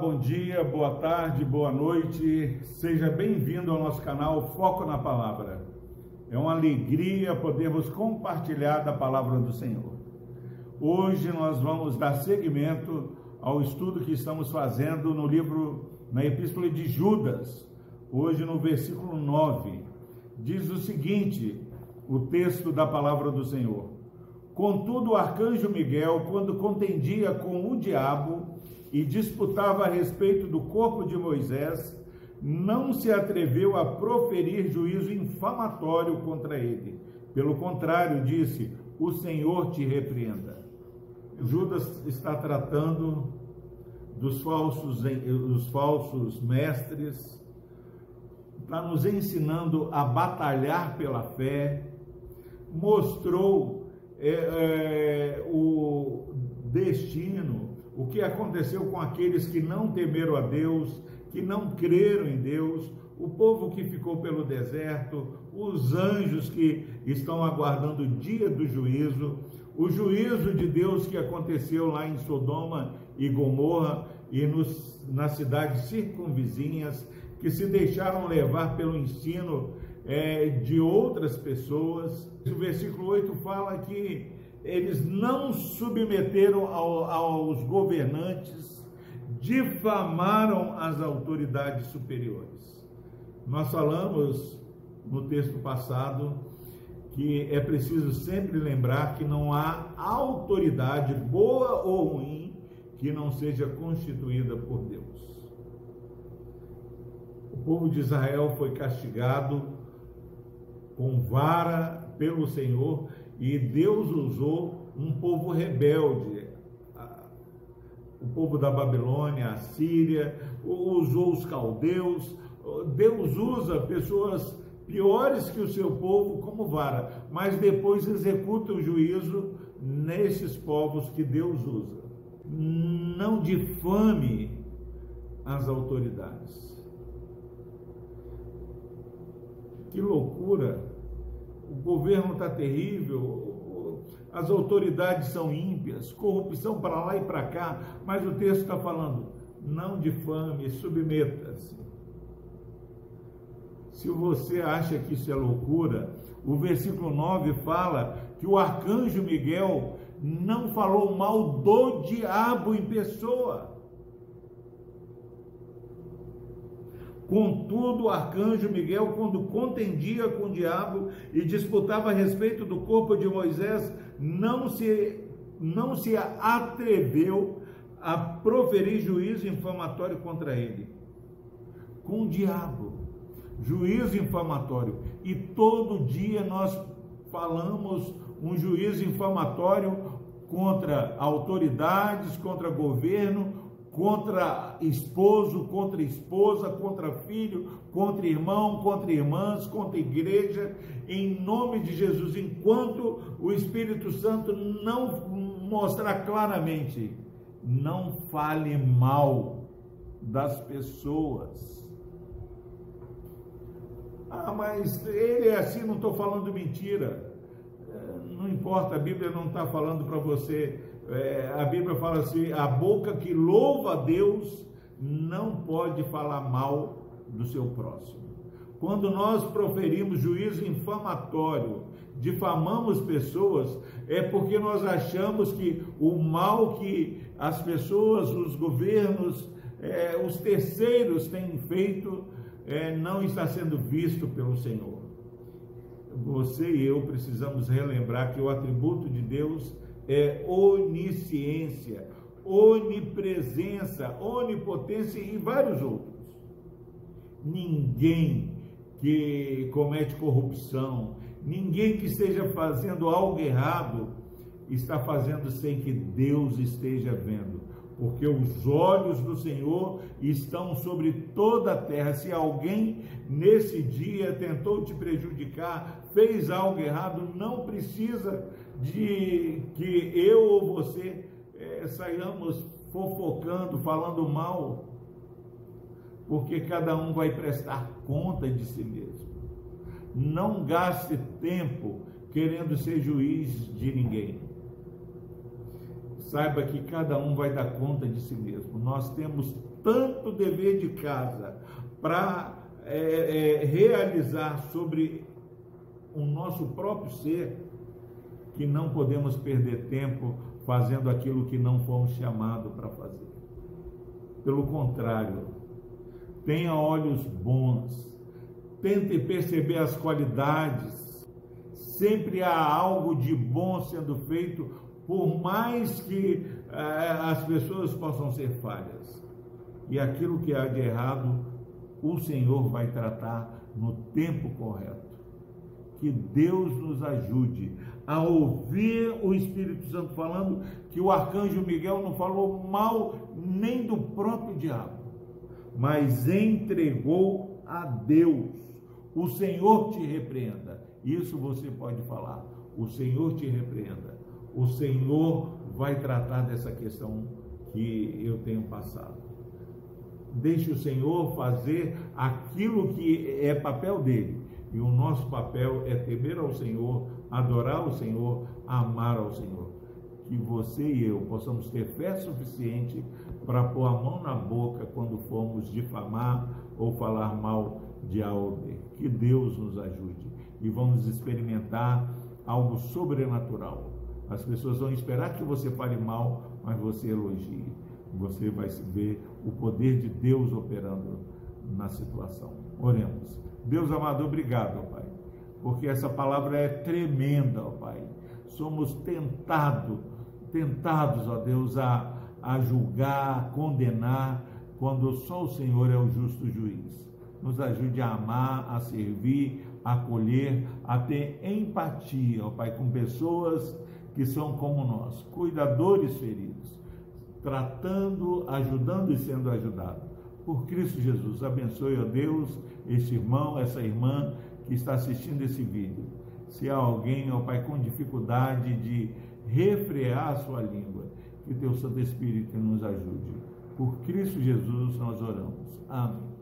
Bom dia, boa tarde, boa noite. Seja bem-vindo ao nosso canal Foco na Palavra. É uma alegria podermos compartilhar da palavra do Senhor. Hoje nós vamos dar seguimento ao estudo que estamos fazendo no livro, na Epístola de Judas. Hoje no versículo 9, diz o seguinte: o texto da palavra do Senhor. Contudo, o arcanjo Miguel, quando contendia com o diabo, e disputava a respeito do corpo de Moisés, não se atreveu a proferir juízo infamatório contra ele. Pelo contrário, disse: O Senhor te repreenda. Judas está tratando dos falsos, dos falsos mestres, está nos ensinando a batalhar pela fé, mostrou é, é, o destino o que aconteceu com aqueles que não temeram a Deus, que não creram em Deus, o povo que ficou pelo deserto, os anjos que estão aguardando o dia do juízo, o juízo de Deus que aconteceu lá em Sodoma e Gomorra e nos, nas cidades circunvizinhas, que se deixaram levar pelo ensino é, de outras pessoas. O versículo 8 fala que eles não submeteram ao, aos governantes, difamaram as autoridades superiores. Nós falamos no texto passado que é preciso sempre lembrar que não há autoridade, boa ou ruim, que não seja constituída por Deus. O povo de Israel foi castigado com vara pelo Senhor e Deus usou um povo rebelde, o povo da Babilônia, a Síria, usou os caldeus. Deus usa pessoas piores que o seu povo como vara, mas depois executa o juízo nesses povos que Deus usa. Não difame as autoridades. Que loucura! O governo está terrível, as autoridades são ímpias, corrupção para lá e para cá, mas o texto está falando, não difame, submeta-se. Se você acha que isso é loucura, o versículo 9 fala que o arcanjo Miguel não falou mal do diabo em pessoa. Contudo, o arcanjo Miguel, quando contendia com o diabo e disputava a respeito do corpo de Moisés, não se, não se atreveu a proferir juízo infamatório contra ele. Com o diabo, juízo infamatório. E todo dia nós falamos um juízo infamatório contra autoridades, contra governo, contra esposo, contra esposa, contra filho, contra irmão, contra irmãs, contra igreja, em nome de Jesus, enquanto o Espírito Santo não mostrar claramente, não fale mal das pessoas. Ah, mas ele é assim, não estou falando mentira. Não importa, a Bíblia não está falando para você é, a Bíblia fala assim: a boca que louva a Deus não pode falar mal do seu próximo. Quando nós proferimos juízo infamatório, difamamos pessoas, é porque nós achamos que o mal que as pessoas, os governos, é, os terceiros têm feito é, não está sendo visto pelo Senhor. Você e eu precisamos relembrar que o atributo de Deus é, onisciência, onipresença, onipotência e vários outros. Ninguém que comete corrupção, ninguém que esteja fazendo algo errado, está fazendo sem que Deus esteja vendo. Porque os olhos do Senhor estão sobre toda a terra. Se alguém nesse dia tentou te prejudicar, fez algo errado, não precisa de que eu ou você é, saiamos fofocando, falando mal, porque cada um vai prestar conta de si mesmo. Não gaste tempo querendo ser juiz de ninguém. Saiba que cada um vai dar conta de si mesmo. Nós temos tanto dever de casa para é, é, realizar sobre o nosso próprio ser, que não podemos perder tempo fazendo aquilo que não fomos chamados para fazer. Pelo contrário, tenha olhos bons, tente perceber as qualidades. Sempre há algo de bom sendo feito, por mais que eh, as pessoas possam ser falhas. E aquilo que há de errado, o Senhor vai tratar no tempo correto. Que Deus nos ajude a ouvir o Espírito Santo falando que o arcanjo Miguel não falou mal nem do próprio diabo, mas entregou a Deus. O Senhor te repreenda. Isso você pode falar. O Senhor te repreenda. O Senhor vai tratar dessa questão que eu tenho passado. Deixe o Senhor fazer aquilo que é papel dele. E o nosso papel é temer ao Senhor, adorar o Senhor, amar ao Senhor. Que você e eu possamos ter fé suficiente para pôr a mão na boca quando formos difamar ou falar mal de alguém. Que Deus nos ajude e vamos experimentar algo sobrenatural. As pessoas vão esperar que você fale mal, mas você elogie você vai ver o poder de Deus operando na situação. Oremos. Deus amado, obrigado, ó Pai, porque essa palavra é tremenda, ó Pai. Somos tentados, tentados, ó Deus, a, a julgar, a condenar, quando só o Senhor é o justo juiz. Nos ajude a amar, a servir, a acolher, a ter empatia, ó Pai, com pessoas que são como nós, cuidadores feridos tratando, ajudando e sendo ajudado. Por Cristo Jesus, abençoe, ó Deus, este irmão, essa irmã que está assistindo esse vídeo. Se há alguém, ó Pai, com dificuldade de refrear a sua língua, que teu Santo Espírito nos ajude. Por Cristo Jesus nós oramos. Amém.